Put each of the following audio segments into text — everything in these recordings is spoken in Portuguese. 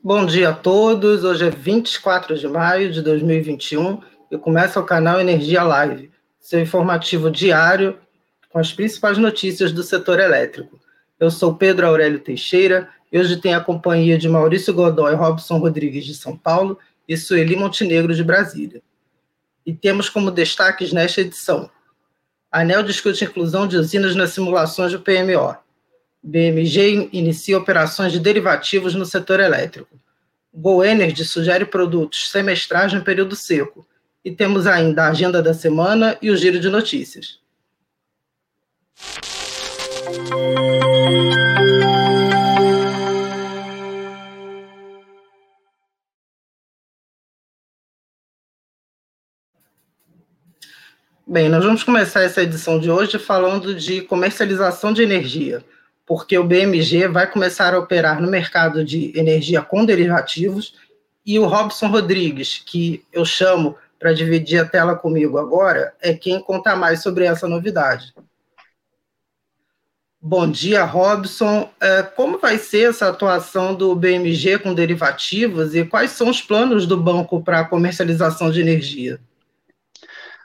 Bom dia a todos. Hoje é 24 de maio de 2021 e começa o canal Energia Live, seu informativo diário com as principais notícias do setor elétrico. Eu sou Pedro Aurélio Teixeira e hoje tenho a companhia de Maurício Godoy Robson Rodrigues de São Paulo e Sueli Montenegro de Brasília. E temos como destaques nesta edição: ANEL discute inclusão de usinas nas simulações do PMO. BMG inicia operações de derivativos no setor elétrico. Go Energy sugere produtos semestrais no período seco. E temos ainda a agenda da semana e o giro de notícias. Bem, nós vamos começar essa edição de hoje falando de comercialização de energia porque o BMG vai começar a operar no mercado de energia com derivativos, e o Robson Rodrigues, que eu chamo para dividir a tela comigo agora, é quem conta mais sobre essa novidade. Bom dia, Robson. É, como vai ser essa atuação do BMG com derivativos e quais são os planos do banco para a comercialização de energia?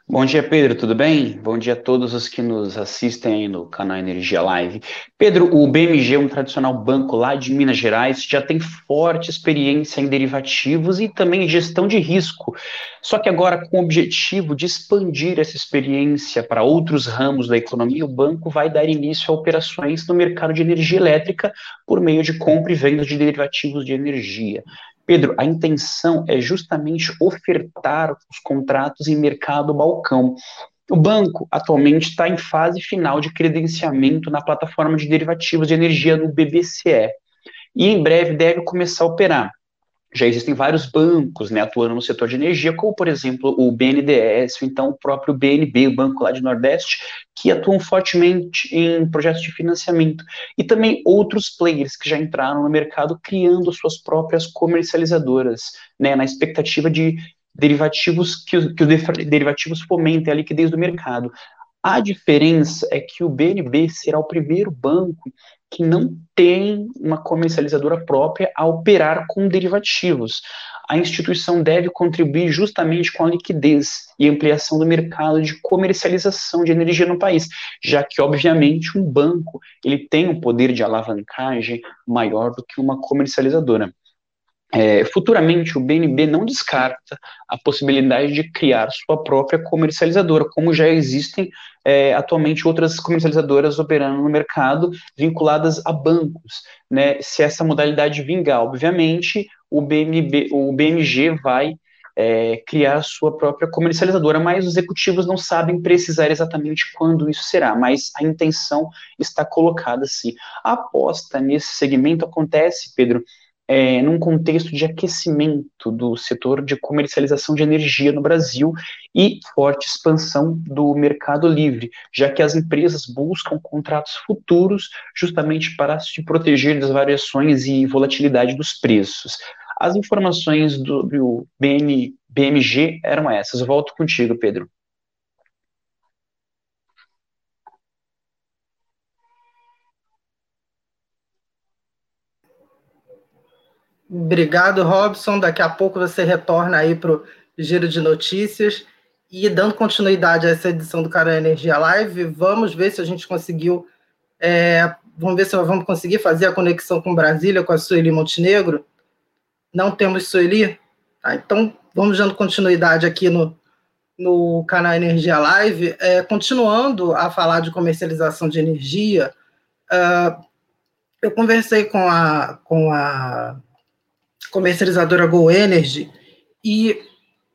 Bom dia, Pedro, tudo bem? Bom dia a todos os que nos assistem aí no canal Energia Live. Pedro, o BMG, um tradicional banco lá de Minas Gerais, já tem forte experiência em derivativos e também em gestão de risco. Só que agora, com o objetivo de expandir essa experiência para outros ramos da economia, o banco vai dar início a operações no mercado de energia elétrica por meio de compra e venda de derivativos de energia. Pedro, a intenção é justamente ofertar os contratos em mercado balcão. O banco atualmente está em fase final de credenciamento na plataforma de derivativos de energia no BBCE e em breve deve começar a operar já existem vários bancos né, atuando no setor de energia, como, por exemplo, o BNDES, ou então o próprio BNB, o Banco lá de Nordeste, que atuam fortemente em projetos de financiamento. E também outros players que já entraram no mercado criando suas próprias comercializadoras, né, na expectativa de derivativos que, que os derivativos fomentem a liquidez do mercado. A diferença é que o BNB será o primeiro banco que não tem uma comercializadora própria a operar com derivativos. A instituição deve contribuir justamente com a liquidez e ampliação do mercado de comercialização de energia no país, já que, obviamente, um banco ele tem um poder de alavancagem maior do que uma comercializadora. É, futuramente, o BNB não descarta a possibilidade de criar sua própria comercializadora, como já existem é, atualmente outras comercializadoras operando no mercado vinculadas a bancos. Né? Se essa modalidade vingar, obviamente, o, BNB, o BMG vai é, criar sua própria comercializadora, mas os executivos não sabem precisar exatamente quando isso será, mas a intenção está colocada sim. A aposta nesse segmento acontece, Pedro, é, num contexto de aquecimento do setor de comercialização de energia no Brasil e forte expansão do mercado livre, já que as empresas buscam contratos futuros justamente para se proteger das variações e volatilidade dos preços. As informações do, do BMG eram essas. Volto contigo, Pedro. Obrigado, Robson. Daqui a pouco você retorna aí para o giro de notícias. E dando continuidade a essa edição do Cara Energia Live, vamos ver se a gente conseguiu. É, vamos ver se nós vamos conseguir fazer a conexão com Brasília, com a Sueli Montenegro. Não temos Sueli? Tá, então, vamos dando continuidade aqui no, no canal Energia Live. É, continuando a falar de comercialização de energia, uh, eu conversei com a, com a comercializadora Go Energy, e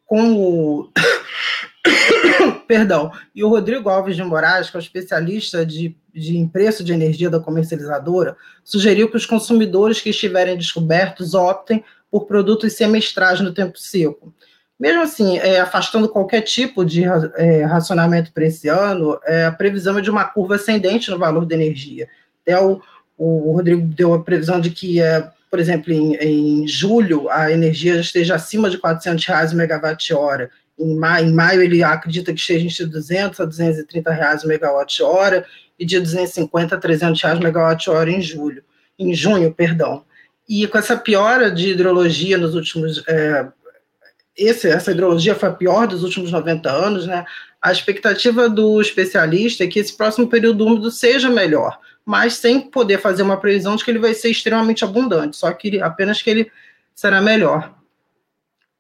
com o. Perdão, e o Rodrigo Alves de Moraes, que é o especialista de, de preço de energia da comercializadora, sugeriu que os consumidores que estiverem descobertos optem por produtos semestrais no tempo seco. Mesmo assim, é, afastando qualquer tipo de é, racionamento para esse ano, é, a previsão é de uma curva ascendente no valor da energia. Até o, o Rodrigo deu a previsão de que é, por exemplo, em, em julho, a energia esteja acima de 400 reais o megawatt-hora. Em maio, em maio, ele acredita que esteja entre 200 a 230 reais o megawatt-hora e de 250 a 300 reais o megawatt-hora em julho, em junho, perdão. E com essa piora de hidrologia nos últimos. É, esse, essa hidrologia foi a pior dos últimos 90 anos, né? A expectativa do especialista é que esse próximo período úmido seja melhor, mas sem poder fazer uma previsão de que ele vai ser extremamente abundante, só que apenas que ele será melhor.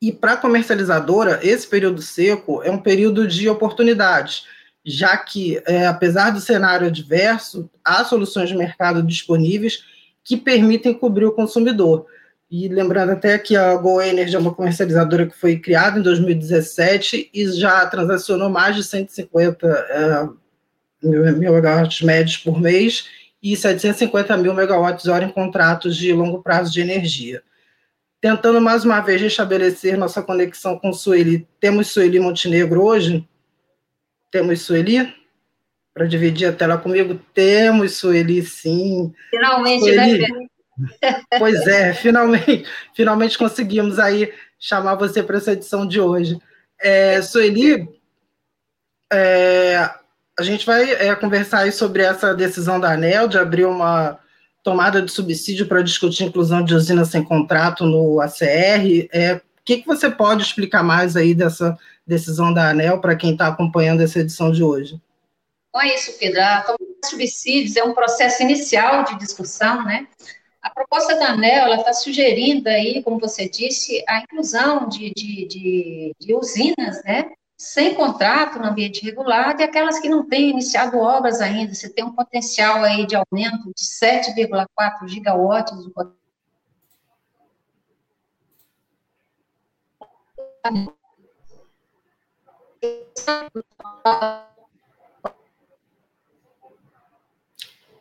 E para a comercializadora, esse período seco é um período de oportunidades, já que, é, apesar do cenário adverso, há soluções de mercado disponíveis que permitem cobrir o consumidor. E lembrando até que a Go Energy é uma comercializadora que foi criada em 2017 e já transacionou mais de 150 é, megawatts médios por mês e 750 mil megawatts hora em contratos de longo prazo de energia. Tentando mais uma vez restabelecer nossa conexão com Sueli. Temos Sueli Montenegro hoje? Temos Sueli? para dividir a tela comigo. Temos, Sueli, sim. Finalmente, né, Sueli. né, Pois é, finalmente, finalmente conseguimos aí chamar você para essa edição de hoje. É, Sueli, é, a gente vai é, conversar aí sobre essa decisão da ANEL de abrir uma tomada de subsídio para discutir inclusão de usinas sem contrato no ACR. É, o que, que você pode explicar mais aí dessa decisão da ANEL para quem está acompanhando essa edição de hoje? Não é isso, Pedro. A tomada de subsídios é um processo inicial de discussão, né? A proposta da ANEL está sugerindo aí, como você disse, a inclusão de, de, de, de usinas, né? Sem contrato no ambiente regulado e aquelas que não têm iniciado obras ainda. Você tem um potencial aí de aumento de 7,4 gigawatts do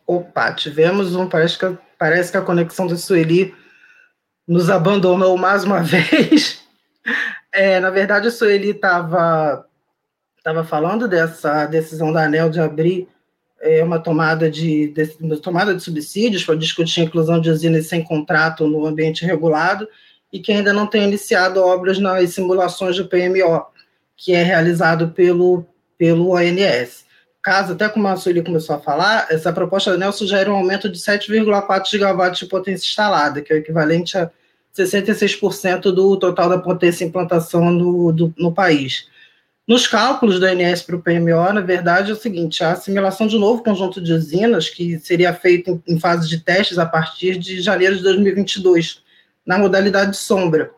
Opa, tivemos um. Parece que, parece que a conexão do Sueli nos abandonou mais uma vez. É, na verdade, o Sueli estava tava falando dessa decisão da ANEL de abrir é, uma tomada de, de, uma tomada de subsídios para discutir a inclusão de usinas sem contrato no ambiente regulado e que ainda não tem iniciado obras nas simulações do PMO, que é realizado pelo, pelo ONS caso, até como a Sueli começou a falar, essa proposta da ANEL sugere um aumento de 7,4 gigawatts de potência instalada, que é o equivalente a 66% do total da potência em implantação no, do, no país. Nos cálculos do ANS para o PMO, na verdade, é o seguinte: a assimilação de novo conjunto de usinas, que seria feito em, em fase de testes a partir de janeiro de 2022, na modalidade sombra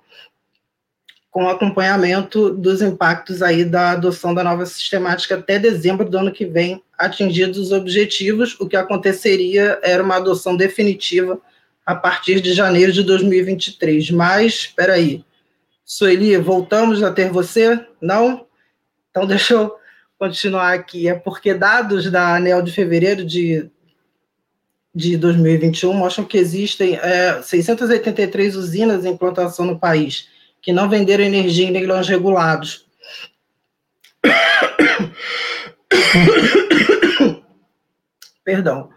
com acompanhamento dos impactos aí da adoção da nova sistemática até dezembro do ano que vem, atingidos os objetivos, o que aconteceria era uma adoção definitiva a partir de janeiro de 2023. Mas, espera aí, Sueli, voltamos a ter você? Não? Então, deixa eu continuar aqui. É porque dados da ANEL de fevereiro de, de 2021 mostram que existem é, 683 usinas em implantação no país, que não venderam energia em leilões regulados. Perdão.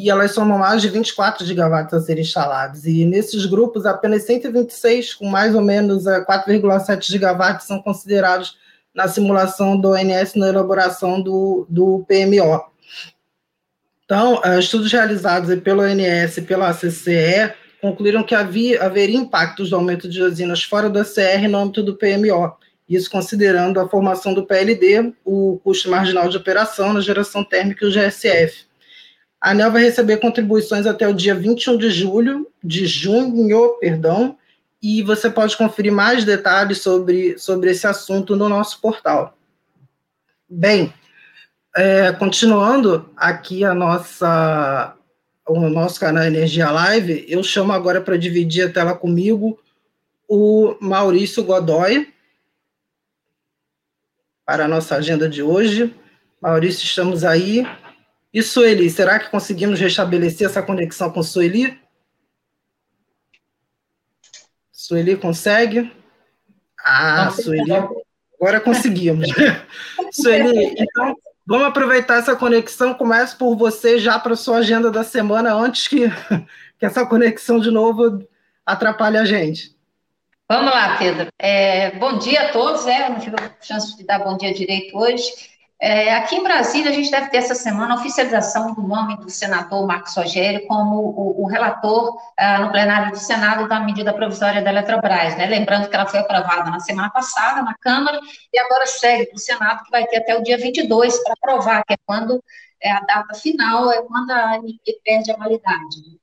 E elas somam mais de 24 gigawatts a serem instalados. E nesses grupos, apenas 126, com mais ou menos 4,7 é, gigawatts, são considerados na simulação do ONS na elaboração do, do PMO. Então, é, estudos realizados pelo ONS e pela CCE concluíram que havia, haveria impactos do aumento de usinas fora da CR no âmbito do PMO, isso considerando a formação do PLD, o custo marginal de operação na geração térmica e o GSF. A ANEL vai receber contribuições até o dia 21 de julho, de junho, perdão, e você pode conferir mais detalhes sobre, sobre esse assunto no nosso portal. Bem, é, continuando aqui a nossa, o nosso canal Energia Live, eu chamo agora para dividir a tela comigo o Maurício Godoy, para a nossa agenda de hoje. Maurício, estamos aí. E Sueli, será que conseguimos restabelecer essa conexão com Sueli? Sueli consegue? Ah, Sueli, agora conseguimos. Sueli, então Vamos aproveitar essa conexão. Começo por você já para sua agenda da semana, antes que, que essa conexão de novo atrapalhe a gente. Vamos lá, Pedro. É, bom dia a todos. É, eu não tive a chance de dar bom dia direito hoje. É, aqui em Brasília, a gente deve ter essa semana a oficialização do nome do senador Marcos Rogério como o, o relator ah, no plenário do Senado da medida provisória da Eletrobras, né? Lembrando que ela foi aprovada na semana passada na Câmara e agora segue para o Senado, que vai ter até o dia 22 para aprovar, que é quando é a data final, é quando a ANP perde a validade.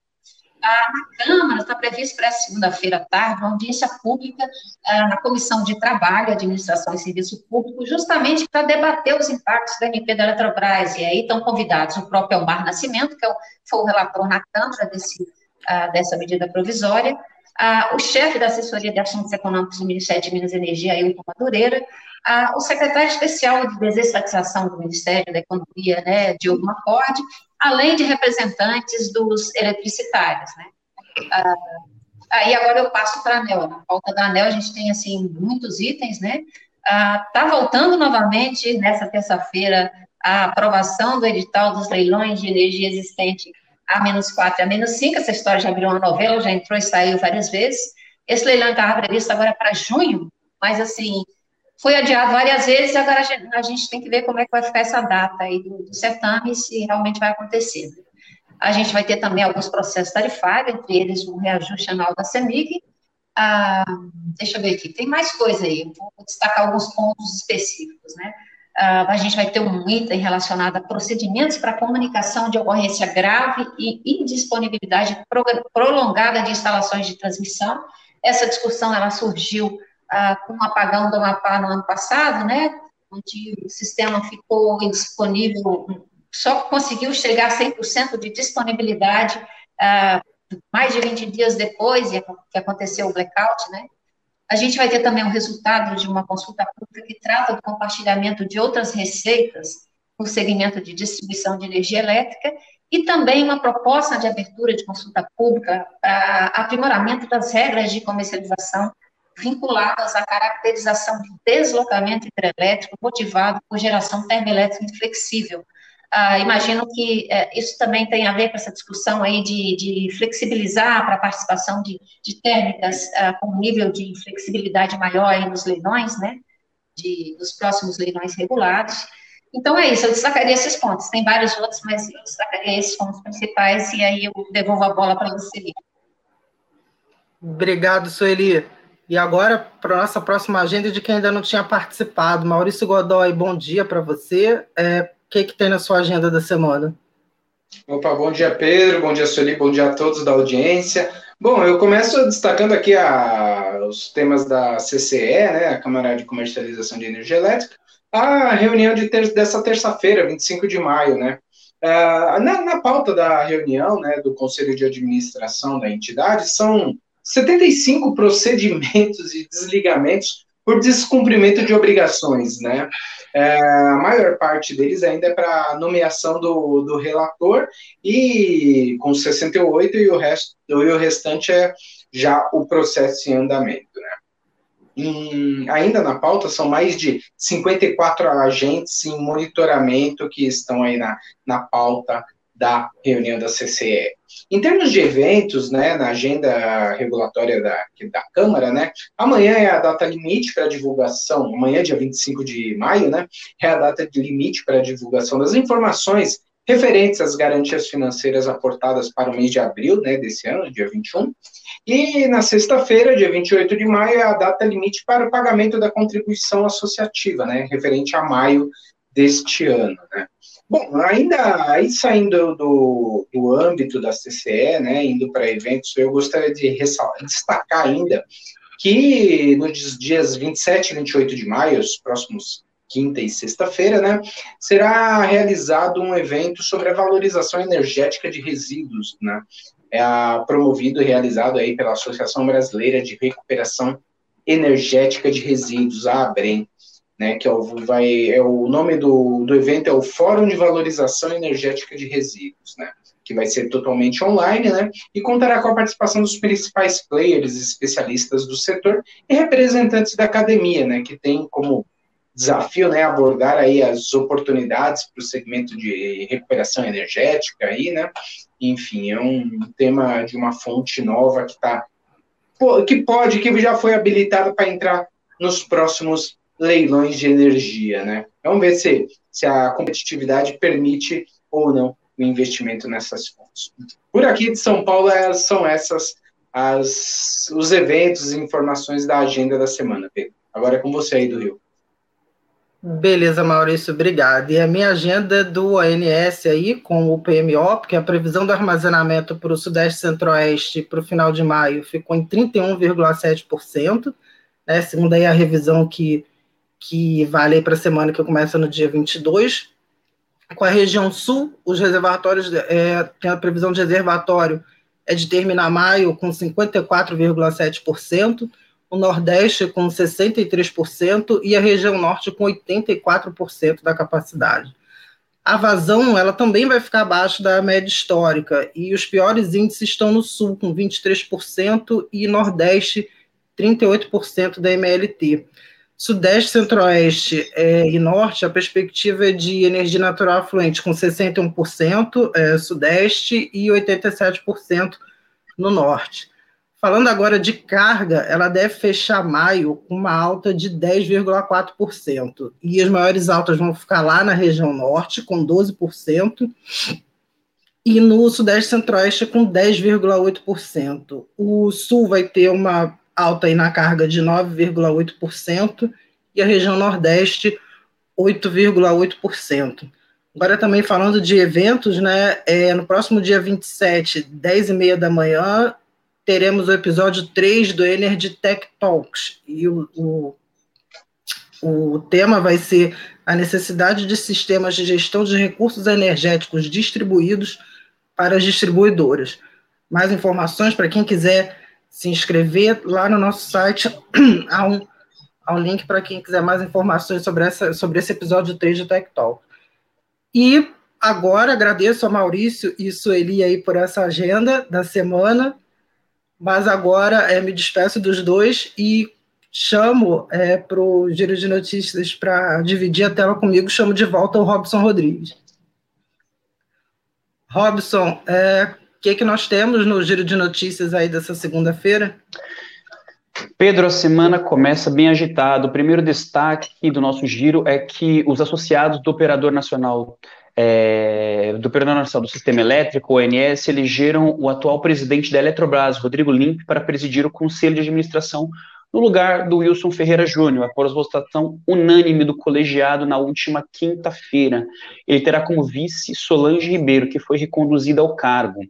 Ah, na Câmara está previsto para segunda-feira à tarde uma audiência pública ah, na Comissão de Trabalho, Administração e Serviço Público, justamente para debater os impactos da MP da Eletrobras. E aí estão convidados o próprio Elmar Nascimento, que é o, foi o relator na Câmara desse, ah, dessa medida provisória, ah, o chefe da assessoria de assuntos econômicos do Ministério de Minas e Energia, Ailton Madureira, ah, o secretário especial de desestatização do Ministério da Economia, né, Diogo Macorde, além de representantes dos eletricitários, né. Ah, aí agora eu passo para a ANEL. Na pauta da ANEL a gente tem, assim, muitos itens, né. Está ah, voltando novamente, nessa terça-feira, a aprovação do edital dos leilões de energia existente a menos 4 e a menos 5, essa história já virou uma novela, já entrou e saiu várias vezes. Esse leilão estava previsto agora para junho, mas assim, foi adiado várias vezes, agora a gente, tem que ver como é que vai ficar essa data aí do, certame, se realmente vai acontecer. A gente vai ter também alguns processos tarifários, entre eles o reajuste anual da CEMIG. Ah, deixa eu ver aqui, tem mais coisa aí, vou destacar alguns pontos específicos, né? Uh, a gente vai ter um item relacionado a procedimentos para comunicação de ocorrência grave e indisponibilidade prolongada de instalações de transmissão. Essa discussão ela surgiu uh, com o apagão do Amapá no ano passado, né, onde o sistema ficou indisponível, só conseguiu chegar a 100% de disponibilidade uh, mais de 20 dias depois que aconteceu o blackout, né, a gente vai ter também o resultado de uma consulta pública que trata do compartilhamento de outras receitas no segmento de distribuição de energia elétrica e também uma proposta de abertura de consulta pública para aprimoramento das regras de comercialização vinculadas à caracterização de deslocamento hidrelétrico motivado por geração termoelétrica inflexível, ah, imagino que é, isso também tem a ver com essa discussão aí de, de flexibilizar para a participação de, de térmicas ah, com nível de flexibilidade maior aí nos leilões, né, de, dos próximos leilões regulados. Então, é isso, eu destacaria esses pontos. Tem vários outros, mas eu destacaria esses pontos principais e aí eu devolvo a bola para você. Obrigado, Sueli. E agora, para nossa próxima agenda de quem ainda não tinha participado. Maurício Godoy, bom dia para você. É, que, que tem na sua agenda da semana? Opa, bom dia, Pedro, bom dia, Sueli, bom dia a todos da audiência. Bom, eu começo destacando aqui a, os temas da CCE, né, a Câmara de Comercialização de Energia Elétrica, a reunião de ter, dessa terça-feira, 25 de maio, né, uh, na, na pauta da reunião, né, do Conselho de Administração da entidade, são 75 procedimentos e desligamentos por descumprimento de obrigações, né, é, a maior parte deles ainda é para nomeação do, do relator, e com 68, e o, resto, e o restante é já o processo em andamento. Né? Em, ainda na pauta, são mais de 54 agentes em monitoramento que estão aí na, na pauta da reunião da CCE. Em termos de eventos, né, na agenda regulatória da, da Câmara, né, amanhã é a data limite para divulgação, amanhã, dia 25 de maio, né, é a data de limite para divulgação das informações referentes às garantias financeiras aportadas para o mês de abril, né, desse ano, dia 21, e na sexta-feira, dia 28 de maio, é a data limite para o pagamento da contribuição associativa, né, referente a maio deste ano, né. Bom, ainda aí saindo do, do âmbito da CCE, né, indo para eventos, eu gostaria de destacar ainda que nos dias 27 e 28 de maio, os próximos quinta e sexta-feira, né, será realizado um evento sobre a valorização energética de resíduos, né, é promovido e realizado aí pela Associação Brasileira de Recuperação Energética de Resíduos, a ABREM né, que é o, vai, é o nome do, do evento é o Fórum de Valorização Energética de Resíduos, né, que vai ser totalmente online, né, e contará com a participação dos principais players especialistas do setor e representantes da academia, né, que tem como desafio, né, abordar aí as oportunidades para o segmento de recuperação energética aí, né, enfim, é um tema de uma fonte nova que está que pode, que já foi habilitada para entrar nos próximos leilões de energia, né? Vamos ver se, se a competitividade permite ou não o investimento nessas fontes. Por aqui de São Paulo, são essas as, os eventos e informações da agenda da semana, Pedro. Agora é com você aí do Rio. Beleza, Maurício, obrigado. E a minha agenda do ONS aí, com o PMO, porque a previsão do armazenamento para o Sudeste Centro-Oeste para o final de maio ficou em 31,7%, né, segundo aí a revisão que, que vale para a semana que começa no dia 22. Com a região sul, os reservatórios, é, tem a previsão de reservatório é de terminar maio com 54,7%, o Nordeste com 63% e a região Norte com 84% da capacidade. A vazão ela também vai ficar abaixo da média histórica e os piores índices estão no Sul com 23% e Nordeste 38% da MLT. Sudeste, Centro-Oeste é, e Norte, a perspectiva é de energia natural fluente com 61% é, Sudeste e 87% no Norte. Falando agora de carga, ela deve fechar maio com uma alta de 10,4%. E as maiores altas vão ficar lá na região norte, com 12%, e no Sudeste Centro-Oeste, com 10,8%. O Sul vai ter uma alta aí na carga de 9,8%, e a região Nordeste, 8,8%. Agora também falando de eventos, né? É, no próximo dia 27, 10 e meia da manhã, teremos o episódio 3 do Energy Tech Talks. E o, o, o tema vai ser a necessidade de sistemas de gestão de recursos energéticos distribuídos para as distribuidoras. Mais informações para quem quiser se inscrever lá no nosso site há um, há um link para quem quiser mais informações sobre, essa, sobre esse episódio 3 do Tech Talk. E agora agradeço a Maurício e Sueli aí por essa agenda da semana mas agora é, me despeço dos dois e chamo é, para o Giro de Notícias para dividir a tela comigo, chamo de volta o Robson Rodrigues. Robson, é, que, que nós temos no Giro de Notícias aí dessa segunda-feira? Pedro, a semana começa bem agitada. O primeiro destaque do nosso giro é que os associados do Operador Nacional é, do Operador Nacional do Sistema Elétrico, ONS, elegeram o atual presidente da Eletrobras, Rodrigo Limp, para presidir o Conselho de Administração no lugar do Wilson Ferreira Júnior, após votação unânime do colegiado na última quinta-feira. Ele terá como vice Solange Ribeiro, que foi reconduzida ao cargo.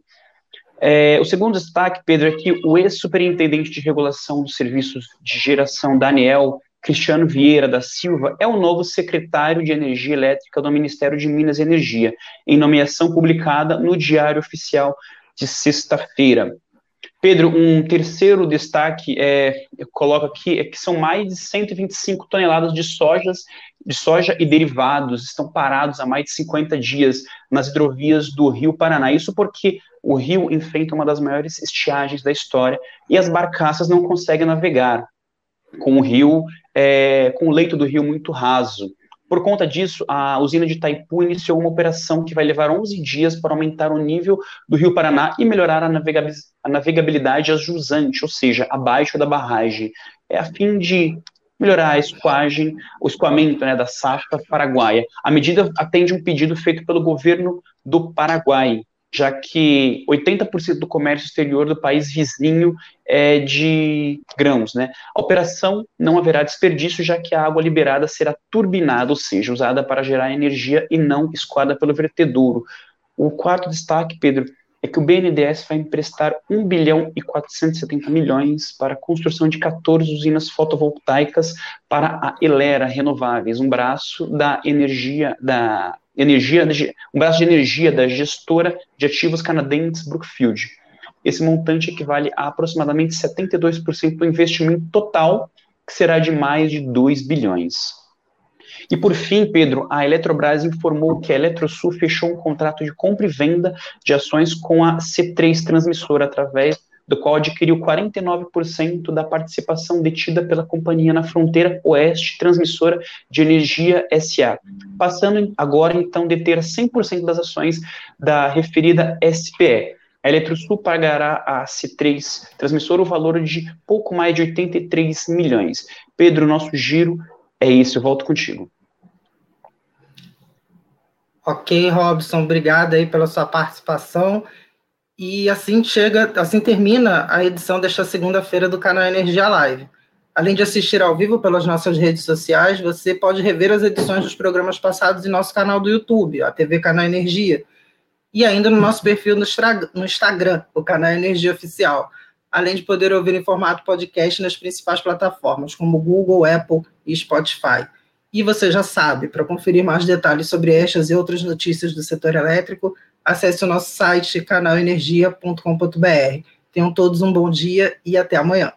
É, o segundo destaque, Pedro, é que o ex-superintendente de regulação dos serviços de geração, Daniel Cristiano Vieira da Silva, é o novo secretário de Energia Elétrica do Ministério de Minas e Energia, em nomeação publicada no Diário Oficial de sexta-feira. Pedro, um terceiro destaque é, eu coloco aqui é que são mais de 125 toneladas de sojas, de soja e derivados estão parados há mais de 50 dias nas hidrovias do Rio Paraná. Isso porque o rio enfrenta uma das maiores estiagens da história e as barcaças não conseguem navegar com o rio, é, com o leito do rio muito raso. Por conta disso, a usina de Itaipu iniciou uma operação que vai levar 11 dias para aumentar o nível do rio Paraná e melhorar a, navegabilidade a jusante, ou seja, abaixo da barragem, é a fim de melhorar a escoagem, o escoamento né, da safra paraguaia. A medida atende um pedido feito pelo governo do Paraguai, já que 80% do comércio exterior do país vizinho é de grãos, né? A operação não haverá desperdício, já que a água liberada será turbinada, ou seja, usada para gerar energia e não escoada pelo vertedouro. O quarto destaque, Pedro, é que o BNDES vai emprestar 1 bilhão e 470 milhões para a construção de 14 usinas fotovoltaicas para a Elera Renováveis, um braço da energia da energia, um braço de energia da gestora de ativos canadenses Brookfield. Esse montante equivale a aproximadamente 72% do investimento total, que será de mais de 2 bilhões. E por fim, Pedro, a Eletrobras informou que a Eletrosul fechou um contrato de compra e venda de ações com a C3 Transmissora através do qual adquiriu 49% da participação detida pela companhia na fronteira oeste transmissora de energia SA, passando agora então a deter 100% das ações da referida SPE. A Eletrosul pagará a C3 transmissora o valor de pouco mais de 83 milhões. Pedro, nosso giro é isso, eu volto contigo. Ok, Robson, obrigado aí pela sua participação. E assim chega, assim termina a edição desta segunda-feira do canal Energia Live. Além de assistir ao vivo pelas nossas redes sociais, você pode rever as edições dos programas passados em nosso canal do YouTube, a TV Canal Energia, e ainda no nosso perfil no Instagram, o Canal Energia Oficial, além de poder ouvir em formato podcast nas principais plataformas, como Google, Apple e Spotify. E você já sabe, para conferir mais detalhes sobre estas e outras notícias do setor elétrico, acesse o nosso site canalenergia.com.br. Tenham todos um bom dia e até amanhã.